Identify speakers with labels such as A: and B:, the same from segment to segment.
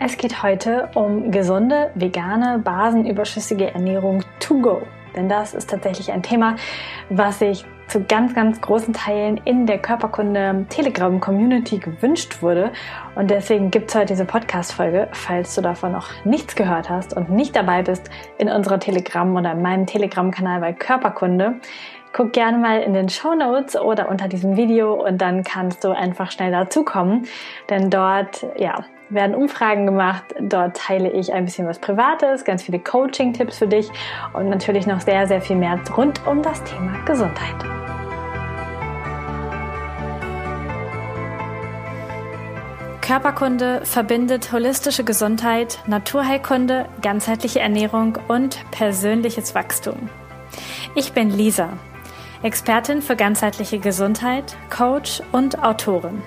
A: Es geht heute um gesunde, vegane, basenüberschüssige Ernährung to go. Denn das ist tatsächlich ein Thema, was sich zu ganz, ganz großen Teilen in der Körperkunde Telegram Community gewünscht wurde. Und deswegen gibt es heute diese Podcast-Folge, falls du davon noch nichts gehört hast und nicht dabei bist in unserer Telegram oder in meinem Telegram-Kanal bei Körperkunde. Guck gerne mal in den Show Notes oder unter diesem Video und dann kannst du einfach schnell dazukommen. Denn dort, ja, werden Umfragen gemacht. Dort teile ich ein bisschen was Privates, ganz viele Coaching-Tipps für dich und natürlich noch sehr, sehr viel mehr rund um das Thema Gesundheit. Körperkunde verbindet holistische Gesundheit, Naturheilkunde, ganzheitliche Ernährung und persönliches Wachstum. Ich bin Lisa, Expertin für ganzheitliche Gesundheit, Coach und Autorin.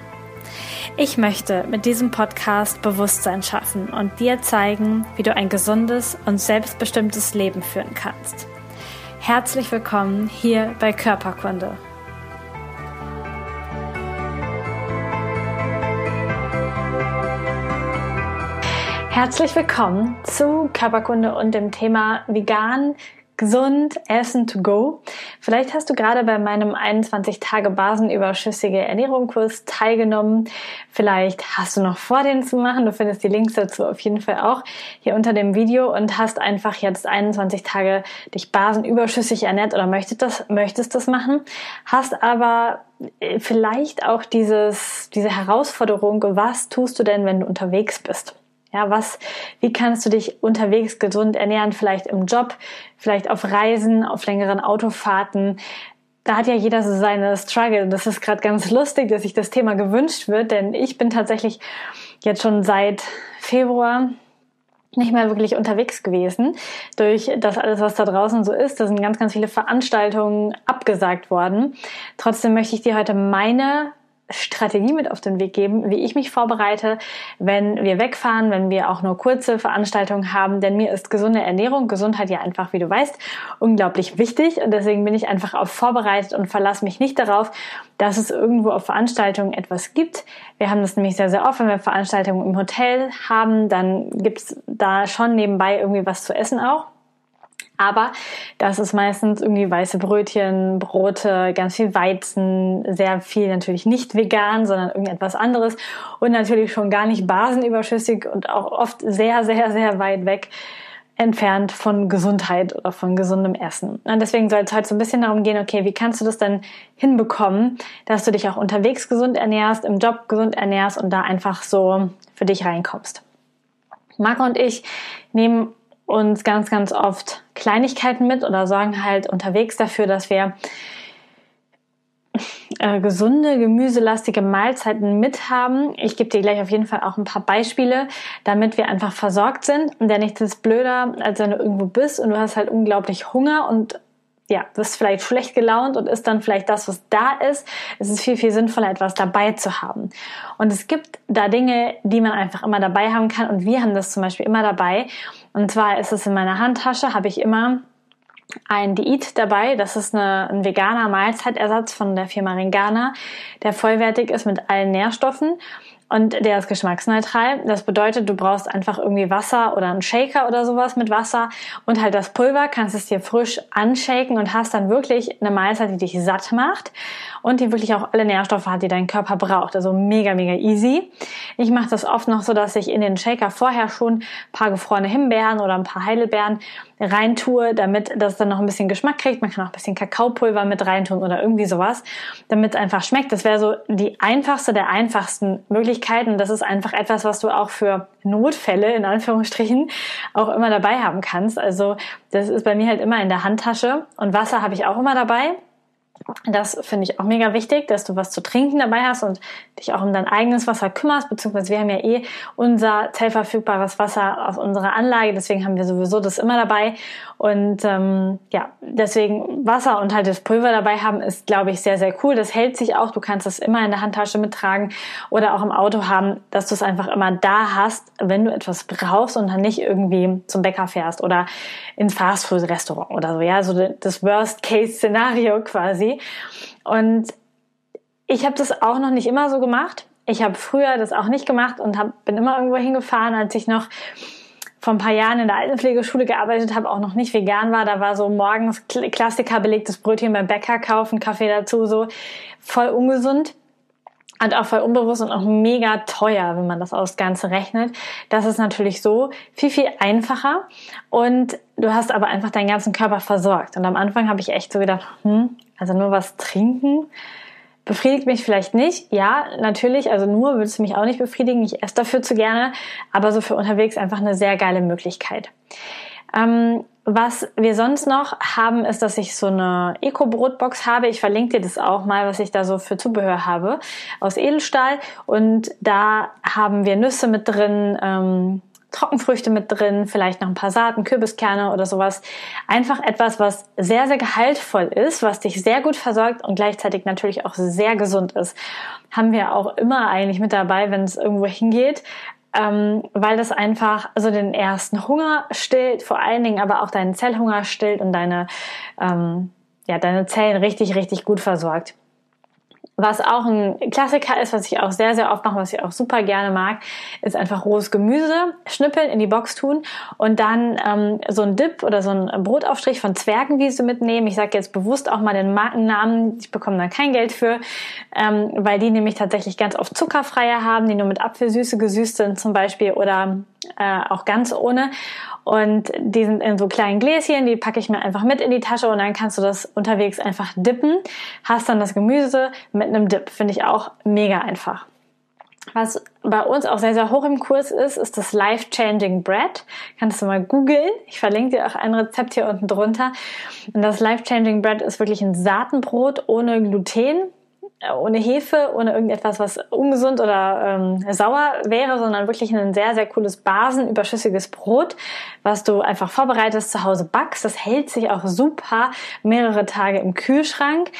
A: Ich möchte mit diesem Podcast Bewusstsein schaffen und dir zeigen, wie du ein gesundes und selbstbestimmtes Leben führen kannst. Herzlich willkommen hier bei Körperkunde. Herzlich willkommen zu Körperkunde und dem Thema vegan, gesund Essen to go. Vielleicht hast du gerade bei meinem 21 Tage basenüberschüssige Ernährung Kurs teilgenommen. Vielleicht hast du noch vor, den zu machen. Du findest die Links dazu auf jeden Fall auch hier unter dem Video und hast einfach jetzt 21 Tage dich basenüberschüssig ernährt oder möchtest das, möchtest das machen. Hast aber äh, vielleicht auch dieses, diese Herausforderung, was tust du denn, wenn du unterwegs bist? Ja, was, wie kannst du dich unterwegs gesund ernähren? Vielleicht im Job, vielleicht auf Reisen, auf längeren Autofahrten. Da hat ja jeder so seine Struggle. Das ist gerade ganz lustig, dass sich das Thema gewünscht wird, denn ich bin tatsächlich jetzt schon seit Februar nicht mehr wirklich unterwegs gewesen. Durch das alles, was da draußen so ist, da sind ganz, ganz viele Veranstaltungen abgesagt worden. Trotzdem möchte ich dir heute meine Strategie mit auf den Weg geben, wie ich mich vorbereite, wenn wir wegfahren, wenn wir auch nur kurze Veranstaltungen haben. Denn mir ist gesunde Ernährung, Gesundheit ja einfach, wie du weißt, unglaublich wichtig. Und deswegen bin ich einfach auf vorbereitet und verlasse mich nicht darauf, dass es irgendwo auf Veranstaltungen etwas gibt. Wir haben das nämlich sehr, sehr oft, wenn wir Veranstaltungen im Hotel haben, dann gibt's da schon nebenbei irgendwie was zu essen auch. Aber das ist meistens irgendwie weiße Brötchen, Brote, ganz viel Weizen, sehr viel natürlich nicht vegan, sondern irgendetwas anderes und natürlich schon gar nicht basenüberschüssig und auch oft sehr, sehr, sehr weit weg entfernt von Gesundheit oder von gesundem Essen. Und deswegen soll es heute so ein bisschen darum gehen, okay, wie kannst du das dann hinbekommen, dass du dich auch unterwegs gesund ernährst, im Job gesund ernährst und da einfach so für dich reinkommst. Marco und ich nehmen uns ganz, ganz oft Kleinigkeiten mit oder sorgen halt unterwegs dafür, dass wir äh, gesunde, gemüselastige Mahlzeiten mit haben. Ich gebe dir gleich auf jeden Fall auch ein paar Beispiele, damit wir einfach versorgt sind. Und der nichts ist blöder, als wenn du irgendwo bist und du hast halt unglaublich Hunger und ja, bist vielleicht schlecht gelaunt und ist dann vielleicht das, was da ist. Es ist viel, viel sinnvoller, etwas dabei zu haben. Und es gibt da Dinge, die man einfach immer dabei haben kann. Und wir haben das zum Beispiel immer dabei. Und zwar ist es in meiner Handtasche, habe ich immer ein Diät dabei. Das ist eine, ein veganer Mahlzeitersatz von der Firma Ringana, der vollwertig ist mit allen Nährstoffen und der ist geschmacksneutral. Das bedeutet, du brauchst einfach irgendwie Wasser oder einen Shaker oder sowas mit Wasser und halt das Pulver, kannst es dir frisch anshaken und hast dann wirklich eine Mahlzeit, die dich satt macht und die wirklich auch alle Nährstoffe hat, die dein Körper braucht. Also mega, mega easy. Ich mache das oft noch so, dass ich in den Shaker vorher schon ein paar gefrorene Himbeeren oder ein paar Heidelbeeren reintue, damit das dann noch ein bisschen Geschmack kriegt. Man kann auch ein bisschen Kakaopulver mit reintun oder irgendwie sowas, damit es einfach schmeckt. Das wäre so die einfachste der einfachsten Möglichkeiten. Das ist einfach etwas, was du auch für Notfälle in Anführungsstrichen auch immer dabei haben kannst. Also das ist bei mir halt immer in der Handtasche und Wasser habe ich auch immer dabei. Das finde ich auch mega wichtig, dass du was zu trinken dabei hast und dich auch um dein eigenes Wasser kümmerst, beziehungsweise wir haben ja eh unser zellverfügbares Wasser aus unserer Anlage, deswegen haben wir sowieso das immer dabei. Und ähm, ja, deswegen Wasser und halt das Pulver dabei haben, ist, glaube ich, sehr, sehr cool. Das hält sich auch. Du kannst es immer in der Handtasche mittragen oder auch im Auto haben, dass du es einfach immer da hast, wenn du etwas brauchst und dann nicht irgendwie zum Bäcker fährst oder ins Fastfood-Restaurant oder so. Ja, so das Worst-Case-Szenario quasi. Und ich habe das auch noch nicht immer so gemacht. Ich habe früher das auch nicht gemacht und hab, bin immer irgendwo hingefahren, als ich noch vor ein paar Jahren in der Altenpflegeschule gearbeitet habe, auch noch nicht vegan war. Da war so morgens Klassiker belegtes Brötchen beim Bäcker kaufen, Kaffee dazu, so voll ungesund und auch voll unbewusst und auch mega teuer, wenn man das aufs Ganze rechnet. Das ist natürlich so viel, viel einfacher und du hast aber einfach deinen ganzen Körper versorgt. Und am Anfang habe ich echt so gedacht, hm, also nur was trinken, befriedigt mich vielleicht nicht. Ja, natürlich, also nur würde es mich auch nicht befriedigen. Ich esse dafür zu gerne, aber so für unterwegs einfach eine sehr geile Möglichkeit. Ähm, was wir sonst noch haben, ist, dass ich so eine Eco-Brotbox habe. Ich verlinke dir das auch mal, was ich da so für Zubehör habe aus Edelstahl. Und da haben wir Nüsse mit drin, ähm, Trockenfrüchte mit drin, vielleicht noch ein paar Saaten, Kürbiskerne oder sowas. Einfach etwas, was sehr, sehr gehaltvoll ist, was dich sehr gut versorgt und gleichzeitig natürlich auch sehr gesund ist. Haben wir auch immer eigentlich mit dabei, wenn es irgendwo hingeht. Ähm, weil das einfach also den ersten Hunger stillt, vor allen Dingen aber auch deinen Zellhunger stillt und deine ähm, ja deine Zellen richtig richtig gut versorgt. Was auch ein Klassiker ist, was ich auch sehr, sehr oft mache, was ich auch super gerne mag, ist einfach rohes Gemüse schnippeln, in die Box tun und dann ähm, so ein Dip oder so ein Brotaufstrich von Zwergenwiese mitnehmen. Ich sage jetzt bewusst auch mal den Markennamen, ich bekomme da kein Geld für, ähm, weil die nämlich tatsächlich ganz oft zuckerfreie haben, die nur mit Apfelsüße gesüßt sind zum Beispiel oder äh, auch ganz ohne. Und die sind in so kleinen Gläschen, die packe ich mir einfach mit in die Tasche und dann kannst du das unterwegs einfach dippen. Hast dann das Gemüse mit einem Dip. Finde ich auch mega einfach. Was bei uns auch sehr, sehr hoch im Kurs ist, ist das Life Changing Bread. Kannst du mal googeln. Ich verlinke dir auch ein Rezept hier unten drunter. Und das Life Changing Bread ist wirklich ein Saatenbrot ohne Gluten ohne Hefe, ohne irgendetwas, was ungesund oder ähm, sauer wäre, sondern wirklich ein sehr, sehr cooles basenüberschüssiges Brot, was du einfach vorbereitest, zu Hause backst. Das hält sich auch super mehrere Tage im Kühlschrank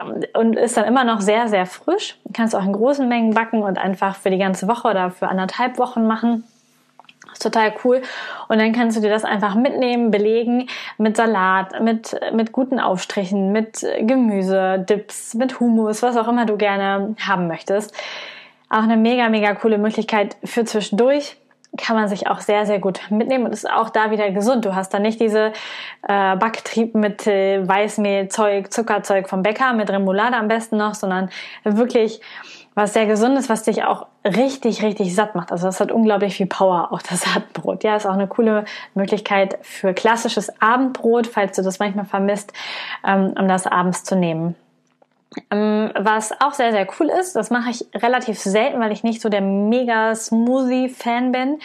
A: ähm, und ist dann immer noch sehr, sehr frisch. Du kannst auch in großen Mengen backen und einfach für die ganze Woche oder für anderthalb Wochen machen total cool. Und dann kannst du dir das einfach mitnehmen, belegen mit Salat, mit, mit guten Aufstrichen, mit Gemüse, Dips, mit Hummus, was auch immer du gerne haben möchtest. Auch eine mega, mega coole Möglichkeit für zwischendurch kann man sich auch sehr, sehr gut mitnehmen und ist auch da wieder gesund. Du hast da nicht diese äh, Backtrieb mit äh, Weißmehlzeug, Zuckerzeug vom Bäcker, mit Remoulade am besten noch, sondern wirklich was sehr gesund ist, was dich auch richtig, richtig satt macht. Also das hat unglaublich viel Power, auch das Saatbrot. Ja, ist auch eine coole Möglichkeit für klassisches Abendbrot, falls du das manchmal vermisst, ähm, um das abends zu nehmen. Ähm, was auch sehr, sehr cool ist, das mache ich relativ selten, weil ich nicht so der mega Smoothie-Fan bin.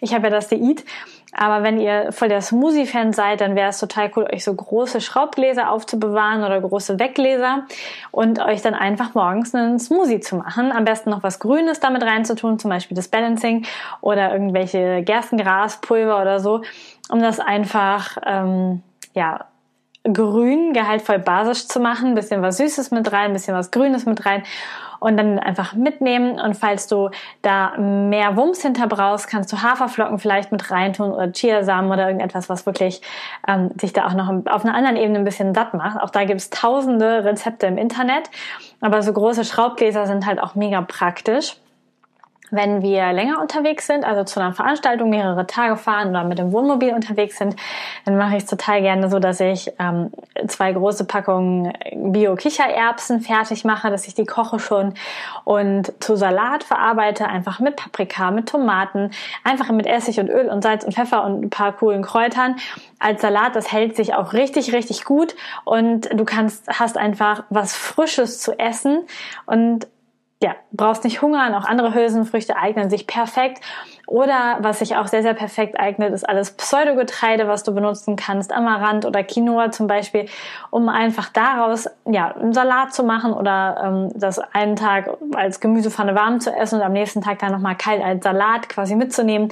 A: Ich habe ja das Diät aber wenn ihr voll der Smoothie-Fan seid, dann wäre es total cool, euch so große Schraubgläser aufzubewahren oder große Weggläser und euch dann einfach morgens einen Smoothie zu machen. Am besten noch was Grünes damit reinzutun, zum Beispiel das Balancing oder irgendwelche Gerstengraspulver oder so, um das einfach, ähm, ja, grün, gehaltvoll basisch zu machen, bisschen was Süßes mit rein, bisschen was Grünes mit rein und dann einfach mitnehmen. Und falls du da mehr Wumms hinter brauchst, kannst du Haferflocken vielleicht mit reintun oder Chiasamen oder irgendetwas, was wirklich ähm, dich da auch noch auf einer anderen Ebene ein bisschen satt macht. Auch da gibt es tausende Rezepte im Internet. Aber so große Schraubgläser sind halt auch mega praktisch. Wenn wir länger unterwegs sind, also zu einer Veranstaltung mehrere Tage fahren oder mit dem Wohnmobil unterwegs sind, dann mache ich es total gerne so, dass ich ähm, zwei große Packungen Bio-Kichererbsen fertig mache, dass ich die koche schon und zu Salat verarbeite, einfach mit Paprika, mit Tomaten, einfach mit Essig und Öl und Salz und Pfeffer und ein paar coolen Kräutern. Als Salat, das hält sich auch richtig, richtig gut und du kannst, hast einfach was Frisches zu essen und ja, brauchst nicht hungern, auch andere Hülsenfrüchte eignen sich perfekt. Oder was sich auch sehr, sehr perfekt eignet, ist alles Pseudogetreide, was du benutzen kannst, Amaranth oder Quinoa zum Beispiel, um einfach daraus ja, einen Salat zu machen oder ähm, das einen Tag als Gemüsepfanne warm zu essen und am nächsten Tag dann nochmal kalt als Salat quasi mitzunehmen.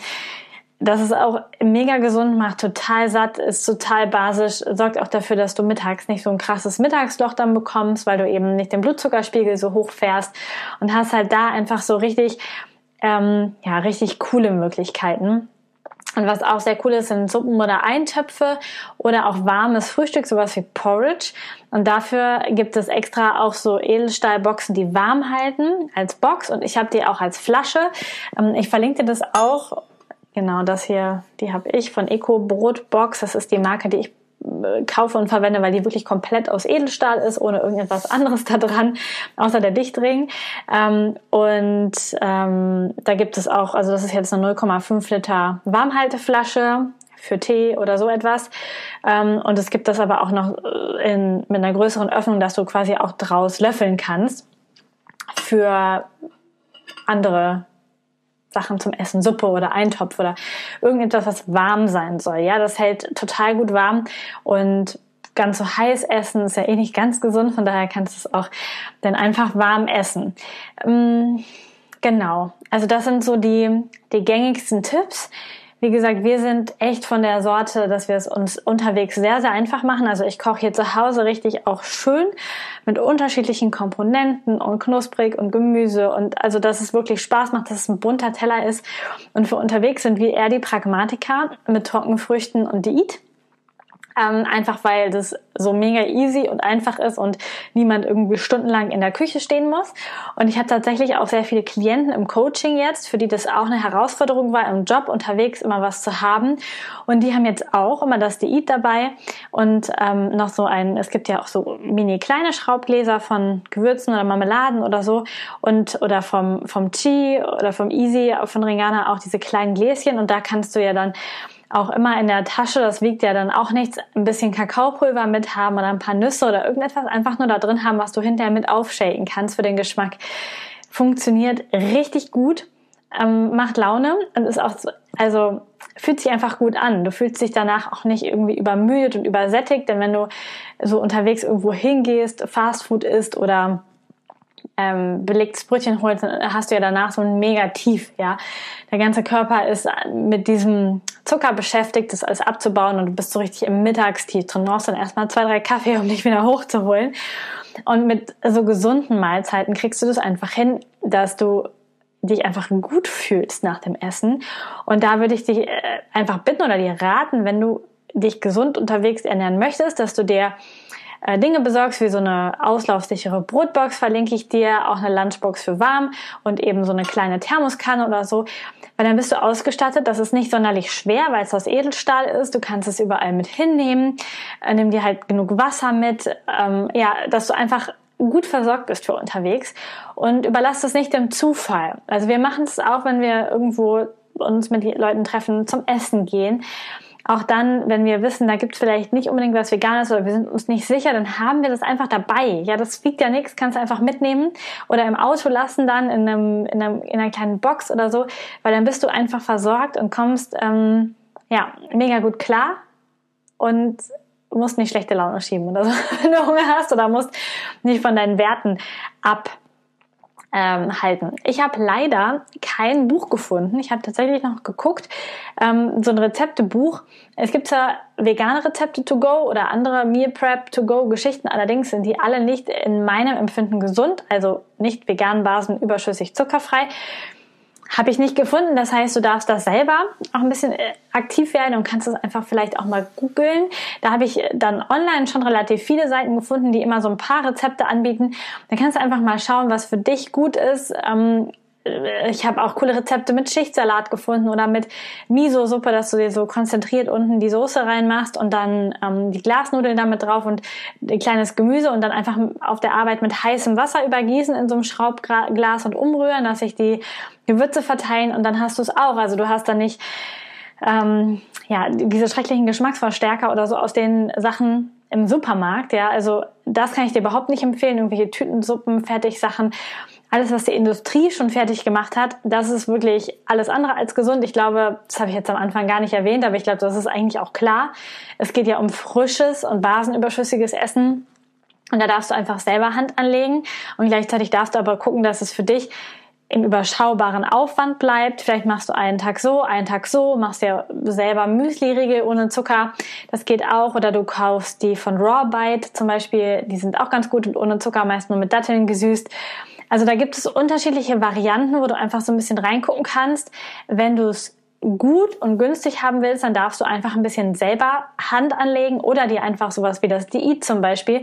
A: Das ist auch mega gesund, macht total satt, ist total basisch, sorgt auch dafür, dass du mittags nicht so ein krasses Mittagsloch dann bekommst, weil du eben nicht den Blutzuckerspiegel so hoch fährst und hast halt da einfach so richtig, ähm, ja, richtig coole Möglichkeiten. Und was auch sehr cool ist, sind Suppen oder Eintöpfe oder auch warmes Frühstück, sowas wie Porridge. Und dafür gibt es extra auch so Edelstahlboxen, die warm halten als Box. Und ich habe die auch als Flasche. Ähm, ich verlinke dir das auch. Genau, das hier, die habe ich von Eco Brotbox. Das ist die Marke, die ich äh, kaufe und verwende, weil die wirklich komplett aus Edelstahl ist, ohne irgendetwas anderes da dran, außer der Dichtring. Ähm, und ähm, da gibt es auch, also das ist jetzt eine 0,5 Liter Warmhalteflasche für Tee oder so etwas. Ähm, und es gibt das aber auch noch äh, in, mit einer größeren Öffnung, dass du quasi auch draus löffeln kannst für andere Sachen zum Essen, Suppe oder Eintopf oder irgendetwas, was warm sein soll. Ja, das hält total gut warm und ganz so heiß essen ist ja eh nicht ganz gesund, von daher kannst du es auch dann einfach warm essen. Ähm, genau. Also das sind so die, die gängigsten Tipps. Wie gesagt, wir sind echt von der Sorte, dass wir es uns unterwegs sehr, sehr einfach machen. Also ich koche hier zu Hause richtig auch schön mit unterschiedlichen Komponenten und knusprig und Gemüse und also, dass es wirklich Spaß macht, dass es ein bunter Teller ist. Und für unterwegs sind wir eher die Pragmatiker mit Trockenfrüchten und Diät. Ähm, einfach weil das so mega easy und einfach ist und niemand irgendwie stundenlang in der Küche stehen muss. Und ich habe tatsächlich auch sehr viele Klienten im Coaching jetzt, für die das auch eine Herausforderung war, im Job unterwegs immer was zu haben. Und die haben jetzt auch immer das Diät dabei und ähm, noch so ein, es gibt ja auch so mini kleine Schraubgläser von Gewürzen oder Marmeladen oder so und oder vom, vom Chi oder vom Easy von Ringana auch diese kleinen Gläschen und da kannst du ja dann auch immer in der Tasche, das wiegt ja dann auch nichts, ein bisschen Kakaopulver mit haben oder ein paar Nüsse oder irgendetwas einfach nur da drin haben, was du hinterher mit aufshaken kannst für den Geschmack. Funktioniert richtig gut, ähm, macht Laune und ist auch, so, also fühlt sich einfach gut an. Du fühlst dich danach auch nicht irgendwie übermüdet und übersättigt, denn wenn du so unterwegs irgendwo hingehst, Fastfood isst oder ähm, belegtes Brötchen holst, dann hast du ja danach so ein Megatief, ja. Der ganze Körper ist mit diesem Zucker beschäftigt, das alles abzubauen und du bist so richtig im Mittagstief drin. Du brauchst dann erstmal zwei, drei Kaffee, um dich wieder hochzuholen. Und mit so gesunden Mahlzeiten kriegst du das einfach hin, dass du dich einfach gut fühlst nach dem Essen. Und da würde ich dich äh, einfach bitten oder dir raten, wenn du dich gesund unterwegs ernähren möchtest, dass du dir äh, Dinge besorgst, wie so eine auslaufsichere Brotbox, verlinke ich dir, auch eine Lunchbox für warm und eben so eine kleine Thermoskanne oder so. Weil dann bist du ausgestattet, das ist nicht sonderlich schwer, weil es aus Edelstahl ist. Du kannst es überall mit hinnehmen. Äh, nimm dir halt genug Wasser mit. Ähm, ja, dass du einfach gut versorgt bist für unterwegs und überlass das nicht dem Zufall. Also wir machen es auch, wenn wir irgendwo uns mit Leuten treffen, zum Essen gehen auch dann, wenn wir wissen, da gibt es vielleicht nicht unbedingt was Veganes oder wir sind uns nicht sicher, dann haben wir das einfach dabei. Ja, das wiegt ja nichts, kannst du einfach mitnehmen oder im Auto lassen dann in, einem, in, einem, in einer kleinen Box oder so, weil dann bist du einfach versorgt und kommst ähm, ja mega gut klar und musst nicht schlechte Laune schieben oder so, wenn du Hunger hast oder musst nicht von deinen Werten ab ähm, halten. Ich habe leider kein Buch gefunden. Ich habe tatsächlich noch geguckt, ähm, so ein Rezeptebuch. Es gibt zwar vegane Rezepte to go oder andere Meal Prep to go Geschichten, allerdings sind die alle nicht in meinem Empfinden gesund, also nicht vegan, basen, überschüssig, zuckerfrei. Habe ich nicht gefunden. Das heißt, du darfst das selber auch ein bisschen äh, aktiv werden und kannst es einfach vielleicht auch mal googeln. Da habe ich dann online schon relativ viele Seiten gefunden, die immer so ein paar Rezepte anbieten. Da kannst du einfach mal schauen, was für dich gut ist. Ähm, äh, ich habe auch coole Rezepte mit Schichtsalat gefunden oder mit Miso-Suppe, dass du dir so konzentriert unten die Soße reinmachst und dann ähm, die Glasnudeln damit drauf und ein kleines Gemüse und dann einfach auf der Arbeit mit heißem Wasser übergießen in so einem Schraubglas und umrühren, dass sich die Gewürze verteilen und dann hast du es auch. Also du hast dann nicht ähm, ja diese schrecklichen Geschmacksverstärker oder so aus den Sachen im Supermarkt. Ja, also das kann ich dir überhaupt nicht empfehlen. Irgendwelche Tütensuppen, Fertigsachen alles, was die Industrie schon fertig gemacht hat, das ist wirklich alles andere als gesund. Ich glaube, das habe ich jetzt am Anfang gar nicht erwähnt, aber ich glaube, das ist eigentlich auch klar. Es geht ja um frisches und basenüberschüssiges Essen. Und da darfst du einfach selber Hand anlegen. Und gleichzeitig darfst du aber gucken, dass es für dich im überschaubaren Aufwand bleibt. Vielleicht machst du einen Tag so, einen Tag so, machst ja selber Müsli-Riegel ohne Zucker. Das geht auch. Oder du kaufst die von Raw Bite zum Beispiel. Die sind auch ganz gut und ohne Zucker, meist nur mit Datteln gesüßt. Also da gibt es unterschiedliche Varianten, wo du einfach so ein bisschen reingucken kannst. Wenn du es gut und günstig haben willst, dann darfst du einfach ein bisschen selber Hand anlegen oder dir einfach sowas wie das Diät zum Beispiel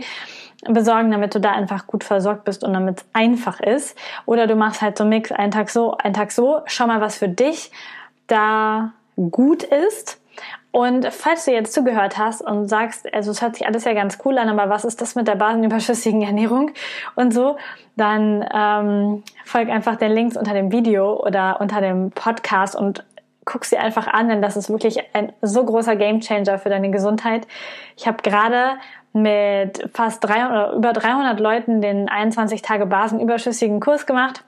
A: besorgen, damit du da einfach gut versorgt bist und damit es einfach ist. Oder du machst halt so einen Mix, einen Tag so, einen Tag so. Schau mal, was für dich da gut ist. Und falls du jetzt zugehört hast und sagst, also es hört sich alles ja ganz cool an, aber was ist das mit der basenüberschüssigen Ernährung und so, dann ähm, folg einfach den Links unter dem Video oder unter dem Podcast und guck sie einfach an, denn das ist wirklich ein so großer Gamechanger für deine Gesundheit. Ich habe gerade mit fast 300 oder über 300 Leuten den 21 Tage basenüberschüssigen Kurs gemacht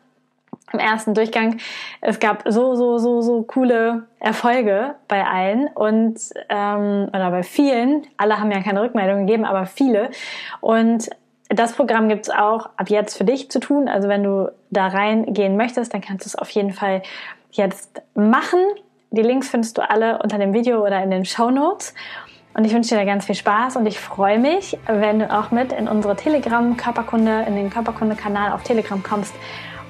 A: im ersten Durchgang. Es gab so, so, so, so coole Erfolge bei allen und ähm, oder bei vielen. Alle haben ja keine Rückmeldung gegeben, aber viele. Und das Programm gibt's auch ab jetzt für dich zu tun. Also wenn du da reingehen möchtest, dann kannst du es auf jeden Fall jetzt machen. Die Links findest du alle unter dem Video oder in den Show Notes. Und ich wünsche dir da ganz viel Spaß und ich freue mich, wenn du auch mit in unsere Telegram Körperkunde, in den Körperkunde-Kanal auf Telegram kommst,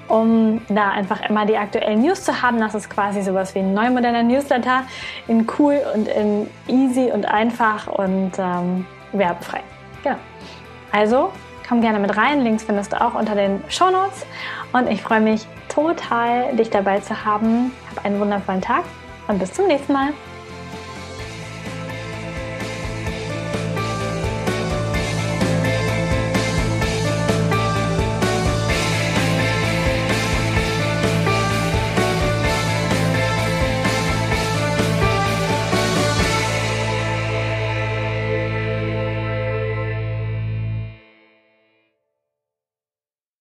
A: um da einfach immer die aktuellen News zu haben. Das ist quasi sowas wie ein neu moderner Newsletter in cool und in easy und einfach und ähm, werbefrei. Genau. Also komm gerne mit rein. Links findest du auch unter den Show Notes. Und ich freue mich total, dich dabei zu haben. Hab einen wundervollen Tag und bis zum nächsten Mal.